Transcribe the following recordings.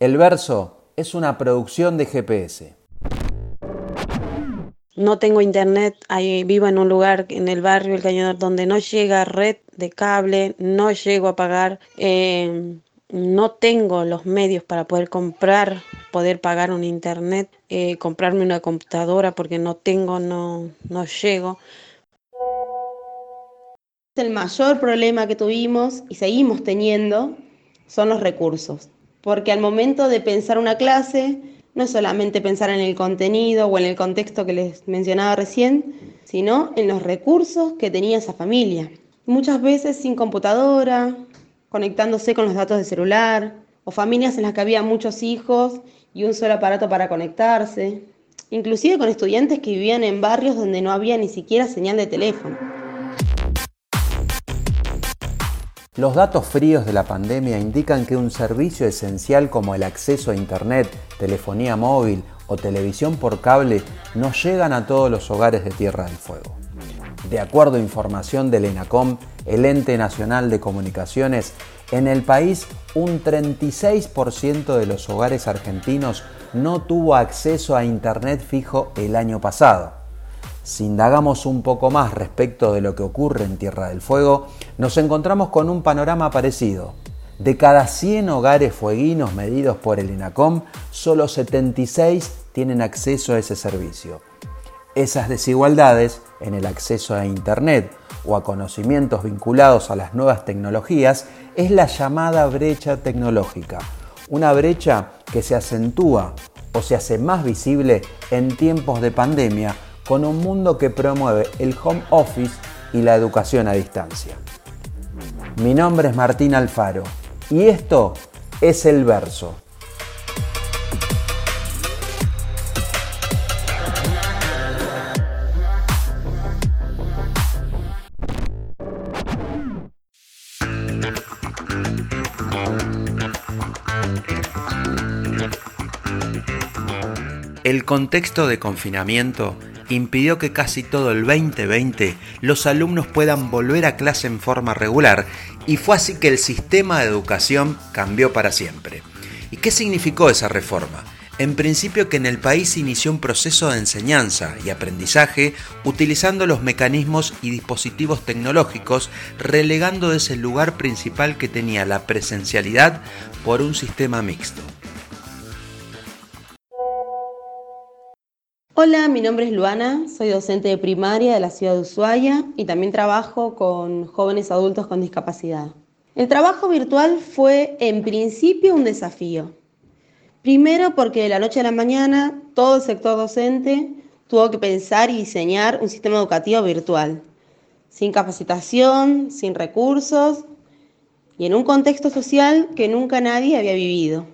El verso es una producción de GPS. No tengo internet, ahí vivo en un lugar en el barrio El Cañador donde no llega red de cable, no llego a pagar, eh, no tengo los medios para poder comprar, poder pagar un internet, eh, comprarme una computadora porque no tengo, no, no llego. El mayor problema que tuvimos y seguimos teniendo son los recursos porque al momento de pensar una clase, no es solamente pensar en el contenido o en el contexto que les mencionaba recién, sino en los recursos que tenía esa familia. Muchas veces sin computadora, conectándose con los datos de celular, o familias en las que había muchos hijos y un solo aparato para conectarse, inclusive con estudiantes que vivían en barrios donde no había ni siquiera señal de teléfono. Los datos fríos de la pandemia indican que un servicio esencial como el acceso a Internet, telefonía móvil o televisión por cable no llegan a todos los hogares de Tierra del Fuego. De acuerdo a información del ENACOM, el Ente Nacional de Comunicaciones, en el país un 36% de los hogares argentinos no tuvo acceso a Internet fijo el año pasado. Si indagamos un poco más respecto de lo que ocurre en Tierra del Fuego, nos encontramos con un panorama parecido. De cada 100 hogares fueguinos medidos por el INACOM, solo 76 tienen acceso a ese servicio. Esas desigualdades en el acceso a Internet o a conocimientos vinculados a las nuevas tecnologías es la llamada brecha tecnológica, una brecha que se acentúa o se hace más visible en tiempos de pandemia con un mundo que promueve el home office y la educación a distancia. Mi nombre es Martín Alfaro y esto es El Verso. El contexto de confinamiento impidió que casi todo el 2020 los alumnos puedan volver a clase en forma regular y fue así que el sistema de educación cambió para siempre. ¿Y qué significó esa reforma? En principio que en el país inició un proceso de enseñanza y aprendizaje utilizando los mecanismos y dispositivos tecnológicos, relegando ese lugar principal que tenía la presencialidad por un sistema mixto. Hola, mi nombre es Luana, soy docente de primaria de la ciudad de Ushuaia y también trabajo con jóvenes adultos con discapacidad. El trabajo virtual fue en principio un desafío. Primero porque de la noche a la mañana todo el sector docente tuvo que pensar y diseñar un sistema educativo virtual, sin capacitación, sin recursos y en un contexto social que nunca nadie había vivido.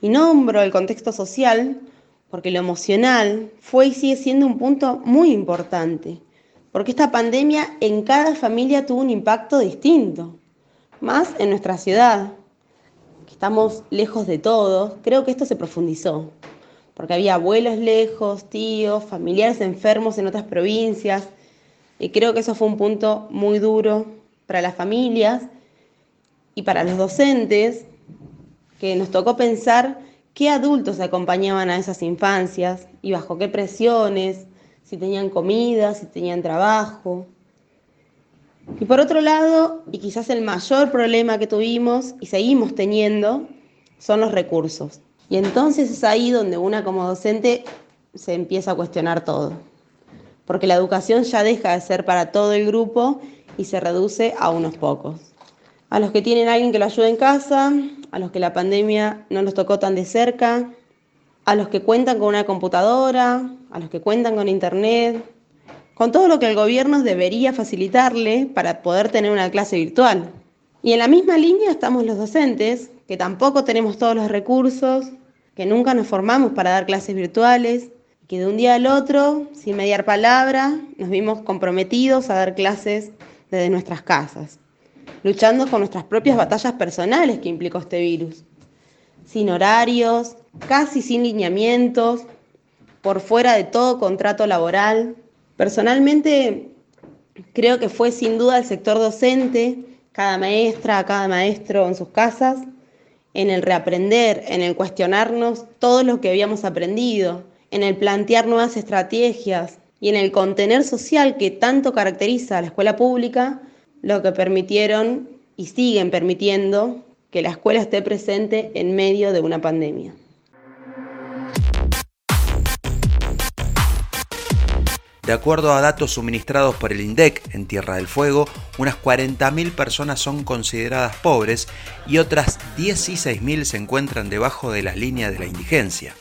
Y nombro el contexto social porque lo emocional fue y sigue siendo un punto muy importante, porque esta pandemia en cada familia tuvo un impacto distinto, más en nuestra ciudad, que estamos lejos de todo, creo que esto se profundizó, porque había abuelos lejos, tíos, familiares enfermos en otras provincias, y creo que eso fue un punto muy duro para las familias y para los docentes, que nos tocó pensar qué adultos acompañaban a esas infancias y bajo qué presiones, si tenían comida, si tenían trabajo. Y por otro lado, y quizás el mayor problema que tuvimos y seguimos teniendo, son los recursos. Y entonces es ahí donde una como docente se empieza a cuestionar todo. Porque la educación ya deja de ser para todo el grupo y se reduce a unos pocos. A los que tienen alguien que lo ayude en casa, a los que la pandemia no nos tocó tan de cerca, a los que cuentan con una computadora, a los que cuentan con internet, con todo lo que el gobierno debería facilitarle para poder tener una clase virtual. Y en la misma línea estamos los docentes, que tampoco tenemos todos los recursos, que nunca nos formamos para dar clases virtuales, que de un día al otro, sin mediar palabra, nos vimos comprometidos a dar clases desde nuestras casas luchando con nuestras propias batallas personales que implicó este virus. Sin horarios, casi sin lineamientos, por fuera de todo contrato laboral. Personalmente, creo que fue sin duda el sector docente, cada maestra, cada maestro en sus casas, en el reaprender, en el cuestionarnos todo lo que habíamos aprendido, en el plantear nuevas estrategias y en el contener social que tanto caracteriza a la escuela pública, lo que permitieron y siguen permitiendo que la escuela esté presente en medio de una pandemia. De acuerdo a datos suministrados por el INDEC en Tierra del Fuego, unas 40.000 personas son consideradas pobres y otras 16.000 se encuentran debajo de la línea de la indigencia.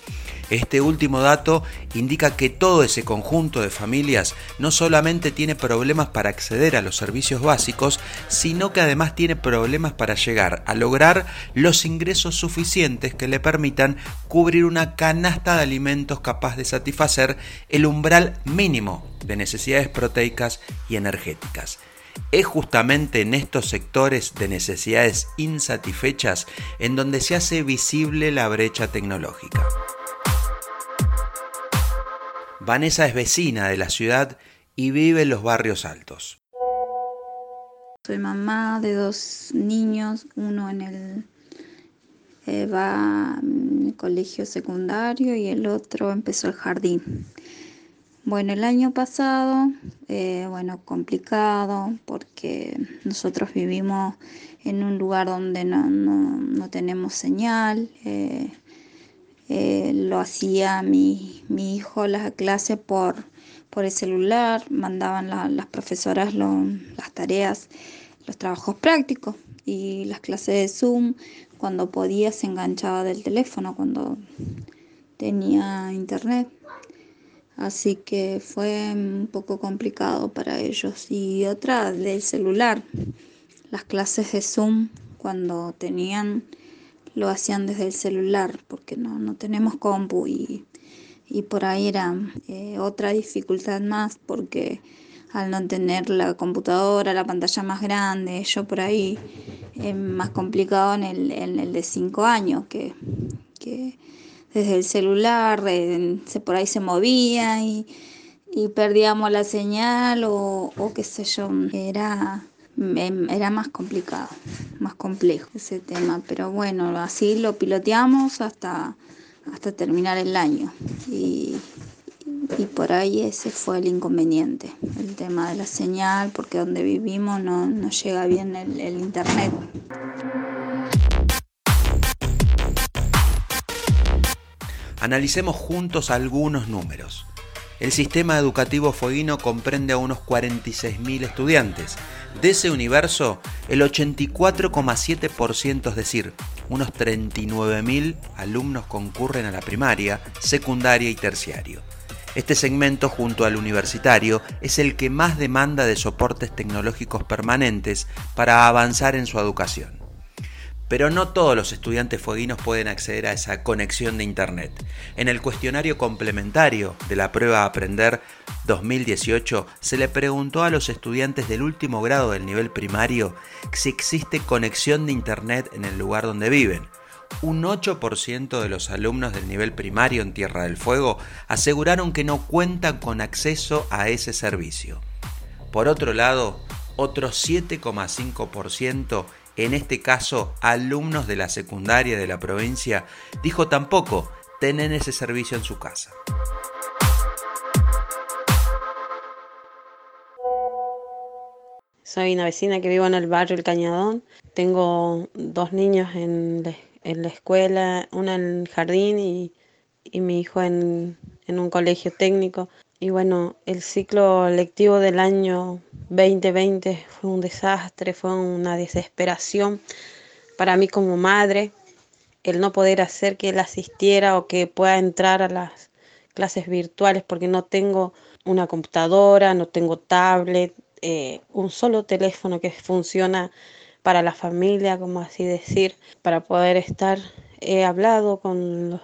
Este último dato indica que todo ese conjunto de familias no solamente tiene problemas para acceder a los servicios básicos, sino que además tiene problemas para llegar a lograr los ingresos suficientes que le permitan cubrir una canasta de alimentos capaz de satisfacer el umbral mínimo de necesidades proteicas y energéticas. Es justamente en estos sectores de necesidades insatisfechas en donde se hace visible la brecha tecnológica. Vanessa es vecina de la ciudad y vive en los barrios altos. Soy mamá de dos niños, uno en el eh, va colegio secundario y el otro empezó el jardín. Bueno, el año pasado, eh, bueno, complicado porque nosotros vivimos en un lugar donde no, tenemos señal. Eh, eh, lo hacía mi, mi hijo la clase por, por el celular, mandaban las profesoras las tareas, los trabajos prácticos y las clases de Zoom. Cuando podía se enganchaba del teléfono, cuando tenía internet. Así que fue un poco complicado para ellos. Y otra del celular, las clases de Zoom, cuando tenían lo hacían desde el celular porque no, no tenemos compu y, por ahí era eh, otra dificultad más porque al no tener la computadora, la pantalla más grande, yo por ahí es más complicado en el, en el de 5 años que, desde el celular eh, se, por ahí se movía y, perdíamos la señal o, o qué sé yo, era era más complicado, más complejo ese tema, pero bueno, así lo piloteamos hasta, hasta terminar el año y, por ahí ese fue el inconveniente, el tema de la señal, porque donde vivimos no, llega bien el, el internet. Analicemos juntos algunos números. El sistema educativo fueguino comprende a unos 46.000 estudiantes. De ese universo, el 84,7%, es decir, unos 39.000 alumnos concurren a la primaria, secundaria y terciario. Este segmento, junto al universitario, es el que más demanda de soportes tecnológicos permanentes para avanzar en su educación. Pero no todos los estudiantes fueguinos pueden acceder a esa conexión de Internet. En el cuestionario complementario de la prueba Aprender 2018 se le preguntó a los estudiantes del último grado del nivel primario si existe conexión de Internet en el lugar donde viven. Un 8% de los alumnos del nivel primario en Tierra del Fuego aseguraron que no cuentan con acceso a ese servicio. Por otro lado, otro 7,5% en este caso alumnos de la secundaria de la provincia, dijo tampoco tener ese servicio en su casa. Soy una vecina que vivo en el barrio El Cañadón. Tengo dos niños en la, escuela, una en el jardín y, mi hijo en un colegio técnico. Y bueno, el ciclo lectivo del año 2020 fue un desastre, fue una desesperación para mí como madre, el no poder hacer que él asistiera o que pueda entrar a las clases virtuales porque no tengo una computadora, no tengo tablet, eh, un solo teléfono que funciona para la familia, como así decir, para poder estar. He hablado con los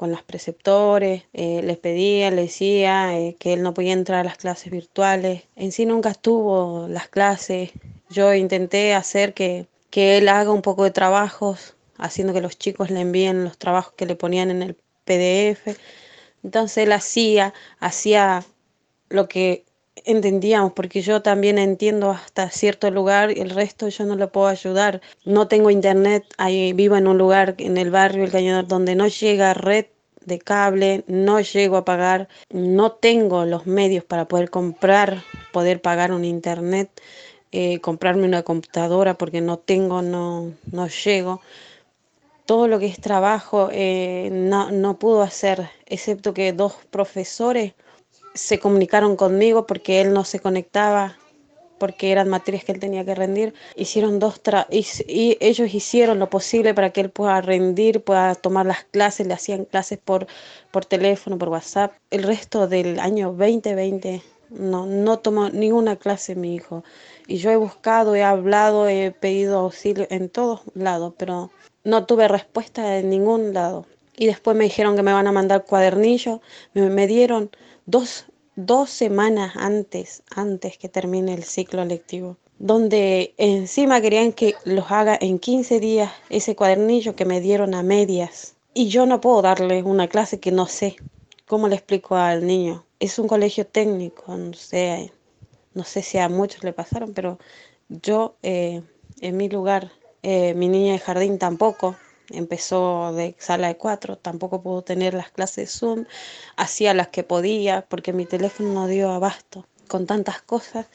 con los preceptores, eh, les pedía, les decía eh, que él no podía entrar a las clases virtuales. En sí nunca estuvo las clases. Yo intenté hacer que, que él haga un poco de trabajos, haciendo que los chicos le envíen los trabajos que le ponían en el PDF. Entonces él hacía, hacía lo que entendíamos, porque yo también entiendo hasta cierto lugar, el resto yo no lo puedo ayudar. No tengo internet, ahí vivo en un lugar en el barrio El Cañador donde no llega red de cable, no llego a pagar, no tengo los medios para poder comprar, poder pagar un internet, eh, comprarme una computadora porque no tengo, no, no llego. Todo lo que es trabajo eh, no, no pudo hacer, excepto que dos profesores se comunicaron conmigo porque él no se conectaba, porque eran materias que él tenía que rendir. Hicieron dos y, ellos hicieron lo posible para que él pueda rendir, pueda tomar las clases, le hacían clases por, por teléfono, por WhatsApp. El resto del año 2020 no, no tomó ninguna clase mi hijo. Y yo he buscado, he hablado, he pedido auxilio en todos lados, pero no tuve respuesta en ningún lado. Y después me dijeron que me van a mandar cuadernillos, me, me dieron dos, dos semanas antes, antes que termine el ciclo lectivo, donde encima querían que los haga en 15 días ese cuadernillo que me dieron a medias. Y yo no puedo darle una clase que no sé. ¿Cómo le explico al niño? Es un colegio técnico, no sé, no sé si a muchos le pasaron, pero yo eh, en mi lugar, eh, mi niña de jardín tampoco, empezó de sala de cuatro, tampoco pudo tener las clases Zoom, hacía las que podía porque mi teléfono no dio abasto con tantas cosas.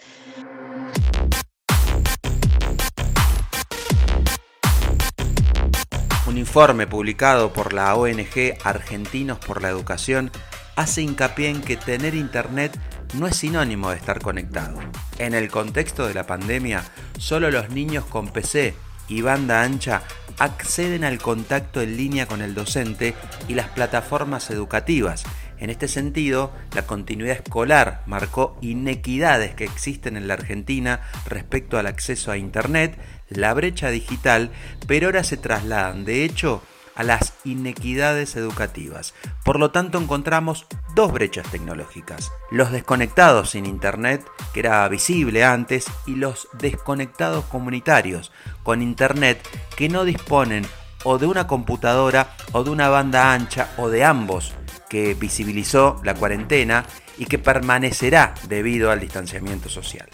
Un informe publicado por la ONG Argentinos por la Educación hace hincapié en que tener internet no es sinónimo de estar conectado. En el contexto de la pandemia, solo los niños con PC y banda ancha acceden al contacto en línea con el docente y las plataformas educativas. En este sentido, la continuidad escolar marcó inequidades que existen en la Argentina respecto al acceso a Internet, la brecha digital, pero ahora se trasladan, de hecho, a las inequidades educativas. Por lo tanto, encontramos dos brechas tecnológicas. Los desconectados sin Internet, que era visible antes, y los desconectados comunitarios con Internet que no disponen o de una computadora o de una banda ancha o de ambos que visibilizó la cuarentena y que permanecerá debido al distanciamiento social.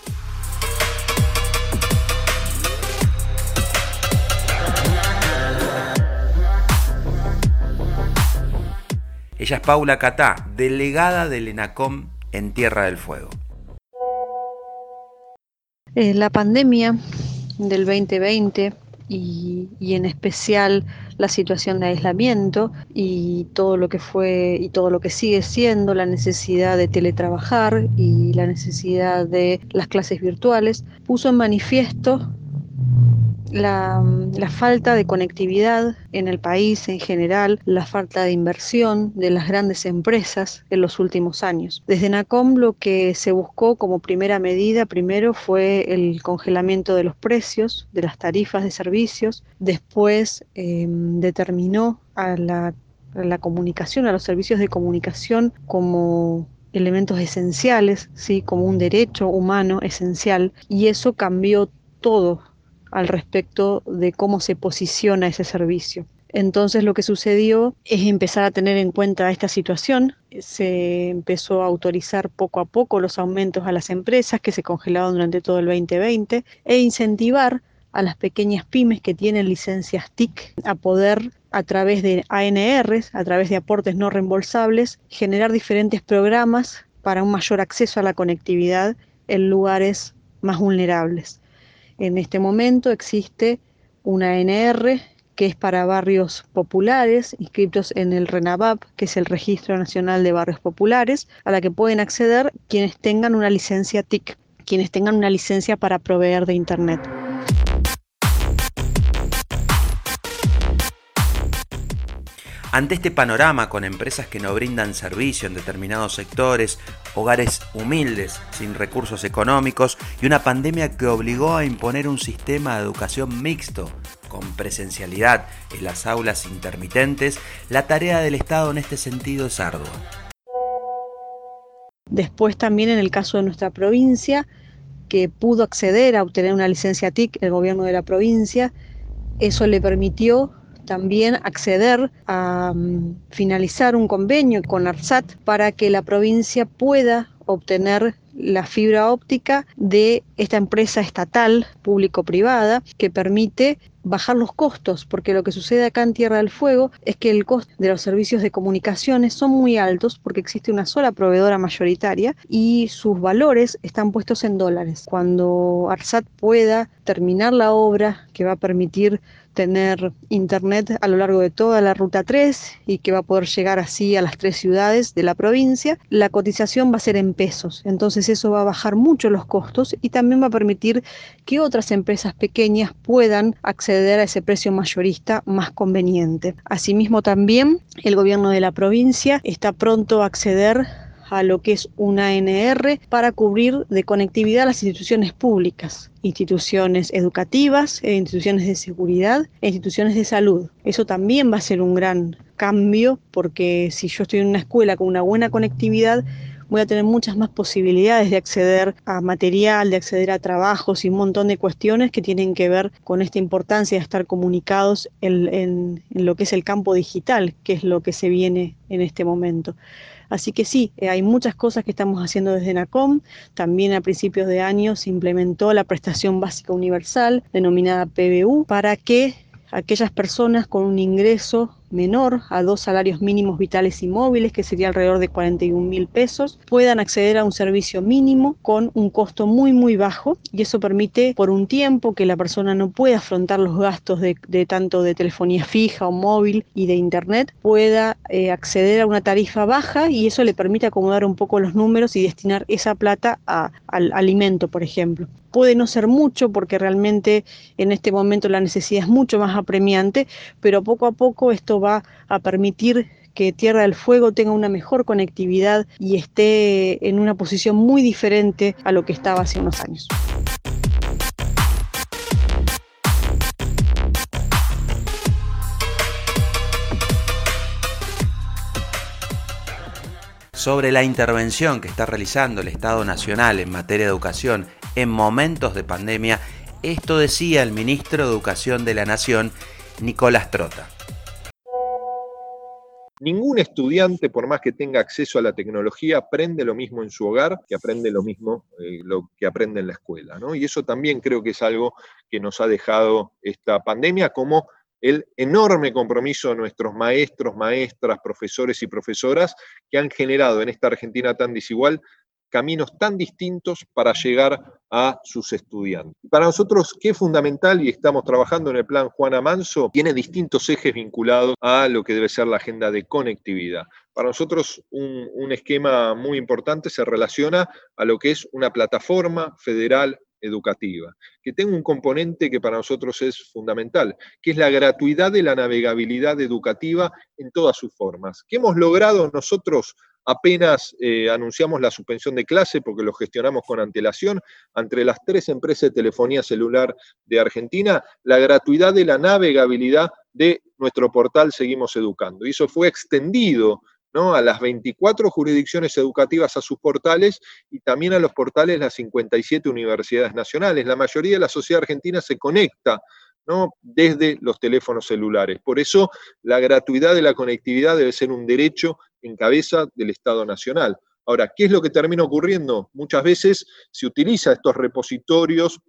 Ella es Paula Catá, delegada del ENACOM en Tierra del Fuego. La pandemia del 2020 y, y, en especial la situación de aislamiento y todo lo que fue y todo lo que sigue siendo la necesidad de teletrabajar y la necesidad de las clases virtuales puso en manifiesto la, falta de conectividad en el país en general, la falta de inversión de las grandes empresas en los últimos años. Desde NACOM lo que se buscó como primera medida primero fue el congelamiento de los precios, de las tarifas de servicios, después em, determinó a la, a la comunicación, a los servicios de comunicación como elementos esenciales, ¿sí? como un derecho humano esencial, y eso cambió todo al respecto de cómo se posiciona ese servicio. Entonces lo que sucedió es empezar a tener en cuenta esta situación. Se empezó a autorizar poco a poco los aumentos a las empresas que se congelaron durante todo el 2020 e incentivar a las pequeñas pymes que tienen licencias TIC a poder a través de ANRs, a través de aportes no reembolsables, generar diferentes programas para un mayor acceso a la conectividad en lugares más vulnerables. En este momento existe una NR que es para barrios populares inscritos en el RENAVAP, que es el Registro Nacional de Barrios Populares, a la que pueden acceder quienes tengan una licencia TIC, quienes tengan una licencia para proveer de Internet. Ante este panorama con empresas que no brindan servicio en determinados sectores, hogares humildes, sin recursos económicos y una pandemia que obligó a imponer un sistema de educación mixto, con presencialidad en las aulas intermitentes, la tarea del Estado en este sentido es ardua. Después también en el caso de nuestra provincia, que pudo acceder a obtener una licencia TIC el gobierno de la provincia, eso le permitió también acceder a mm, finalizar un convenio con ARSAT para que la provincia pueda obtener la fibra óptica de esta empresa estatal público-privada que permite bajar los costos, porque lo que sucede acá en Tierra del Fuego es que el costo de los servicios de comunicaciones son muy altos porque existe una sola proveedora mayoritaria y sus valores están puestos en dólares. Cuando ARSAT pueda terminar la obra que va a permitir tener internet a lo largo de toda la ruta 3 y que va a poder llegar así a las tres ciudades de la provincia, la cotización va a ser en pesos. Entonces eso va a bajar mucho los costos y también va a permitir que otras empresas pequeñas puedan acceder a ese precio mayorista más conveniente. Asimismo también el gobierno de la provincia está pronto a acceder a lo que es una ANR para cubrir de conectividad las instituciones públicas, instituciones educativas, e instituciones de seguridad e instituciones de salud. Eso también va a ser un gran cambio porque si yo estoy en una escuela con una buena conectividad, voy a tener muchas más posibilidades de acceder a material, de acceder a trabajos y un montón de cuestiones que tienen que ver con esta importancia de estar comunicados en, lo que es el campo digital, que es lo que se viene en este momento. Así que sí, eh, hay muchas cosas que estamos haciendo desde NACOM. También a principios de año se implementó la prestación básica universal, denominada PBU, para que aquellas personas con un ingreso menor a dos salarios mínimos vitales y móviles, que sería alrededor de 41 mil pesos, puedan acceder a un servicio mínimo con un costo muy, muy bajo y eso permite por un tiempo que la persona no pueda afrontar los gastos de, tanto de telefonía fija o móvil y de internet, pueda eh, acceder a una tarifa baja y eso le permite acomodar un poco los números y destinar esa plata al alimento, por ejemplo. Puede no ser mucho porque realmente en este momento la necesidad es mucho más apremiante, pero poco a poco esto va a permitir que Tierra del Fuego tenga una mejor conectividad y esté en una posición muy diferente a lo que estaba hace unos años. Sobre la intervención que está realizando el Estado Nacional en materia de educación en momentos de pandemia, esto decía el ministro de Educación de la Nación, Nicolás Trota. Ningún estudiante, por más que tenga acceso a la tecnología, aprende lo mismo en su hogar que aprende lo mismo eh, lo que aprende en la escuela. Y eso también creo que es algo que nos ha dejado esta pandemia, como el enorme compromiso de nuestros maestros, maestras, profesores y profesoras que han generado en esta Argentina tan desigual caminos tan distintos para llegar a sus estudiantes. Para nosotros, ¿qué fundamental? Y estamos trabajando en el plan Juana Manso, tiene distintos ejes vinculados a lo que debe ser la agenda de conectividad. Para nosotros, un, un esquema muy importante se relaciona a lo que es una plataforma federal educativa, que tenga un componente que para nosotros es fundamental, que es la gratuidad de la navegabilidad educativa en todas sus formas. ¿Qué hemos logrado nosotros Apenas eh, anunciamos la suspensión de clase porque lo gestionamos con antelación entre las tres empresas de telefonía celular de Argentina, la gratuidad de la navegabilidad de nuestro portal Seguimos Educando. Y eso fue extendido ¿no? a las 24 jurisdicciones educativas a sus portales y también a los portales de las 57 universidades nacionales. La mayoría de la sociedad argentina se conecta desde los teléfonos celulares. Por eso la gratuidad de la conectividad debe ser un derecho en cabeza del Estado Nacional. Ahora, ¿qué es lo que termina ocurriendo? Muchas veces se utiliza estos repositorios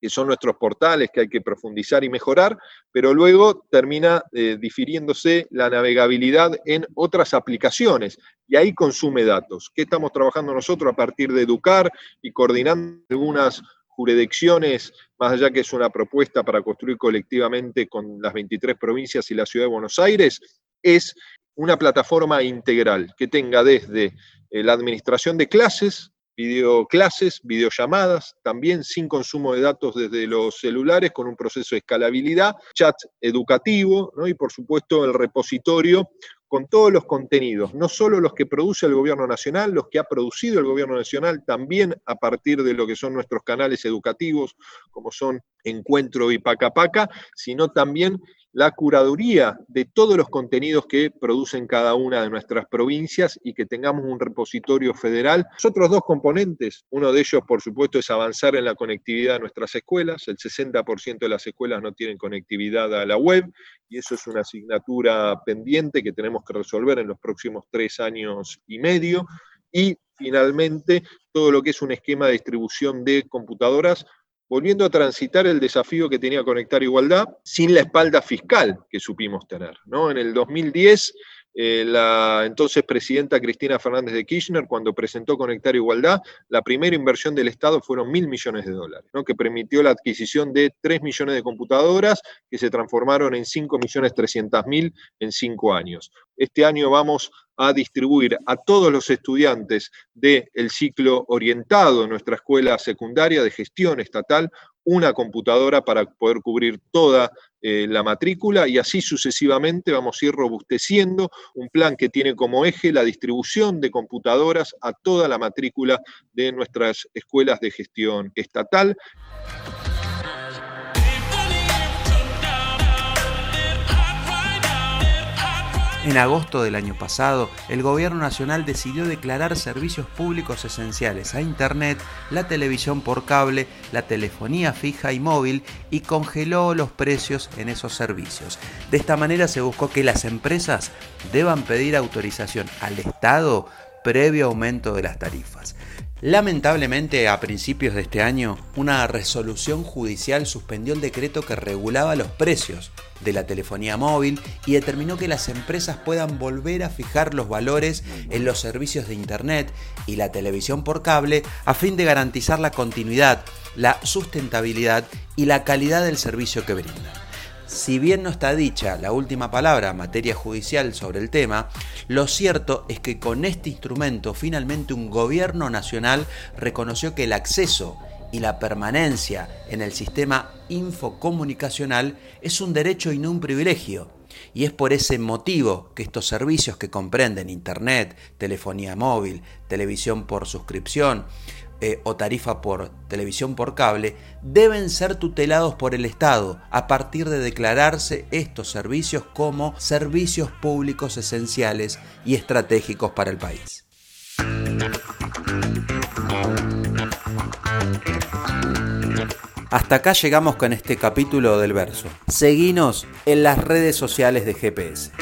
que son nuestros portales que hay que profundizar y mejorar, pero luego termina eh, difiriéndose la navegabilidad en otras aplicaciones y ahí consume datos. ¿Qué estamos trabajando nosotros a partir de educar y coordinando algunas jurisdicciones, más allá que es una propuesta para construir colectivamente con las 23 provincias y la ciudad de Buenos Aires? Es una plataforma integral que tenga desde eh, la administración de clases, videoclases, videollamadas, también sin consumo de datos desde los celulares, con un proceso de escalabilidad, chat educativo y por supuesto el repositorio con todos los contenidos, no solo los que produce el gobierno nacional, los que ha producido el gobierno nacional, también a partir de lo que son nuestros canales educativos, como son Encuentro y Paca Paca, sino también la curaduría de todos los contenidos que producen cada una de nuestras provincias y que tengamos un repositorio federal. Los otros dos componentes, uno de ellos por supuesto es avanzar en la conectividad de nuestras escuelas, el 60% de las escuelas no tienen conectividad a la web y eso es una asignatura pendiente que tenemos que resolver en los próximos tres años y medio. Y finalmente todo lo que es un esquema de distribución de computadoras volviendo a transitar el desafío que tenía Conectar Igualdad sin la espalda fiscal que supimos tener. ¿no? En el 2010 eh, la entonces presidenta Cristina Fernández de Kirchner, cuando presentó Conectar Igualdad, la primera inversión del Estado fueron mil millones de dólares, ¿no? que permitió la adquisición de 3 millones de computadoras que se transformaron en 5 millones 300 mil en 5 años. Este año vamos a distribuir a todos los estudiantes del ciclo orientado en nuestra escuela secundaria de gestión estatal una computadora para poder cubrir toda eh, la matrícula y así sucesivamente vamos a ir robusteciendo un plan que tiene como eje la distribución de computadoras a toda la matrícula de nuestras escuelas de gestión estatal. En agosto del año pasado, el Gobierno Nacional decidió declarar servicios públicos esenciales a Internet, la televisión por cable, la telefonía fija y móvil y congeló los precios en esos servicios. De esta manera se buscó que las empresas deban pedir autorización al Estado previo aumento de las tarifas. Lamentablemente, a principios de este año, una resolución judicial suspendió el decreto que regulaba los precios de la telefonía móvil y determinó que las empresas puedan volver a fijar los valores en los servicios de Internet y la televisión por cable a fin de garantizar la continuidad, la sustentabilidad y la calidad del servicio que brindan. Si bien no está dicha la última palabra en materia judicial sobre el tema, lo cierto es que con este instrumento finalmente un gobierno nacional reconoció que el acceso y la permanencia en el sistema infocomunicacional es un derecho y no un privilegio. Y es por ese motivo que estos servicios que comprenden Internet, telefonía móvil, televisión por suscripción, eh, o tarifa por televisión por cable deben ser tutelados por el Estado a partir de declararse estos servicios como servicios públicos esenciales y estratégicos para el país. Hasta acá llegamos con este capítulo del verso. Seguinos en las redes sociales de GPS.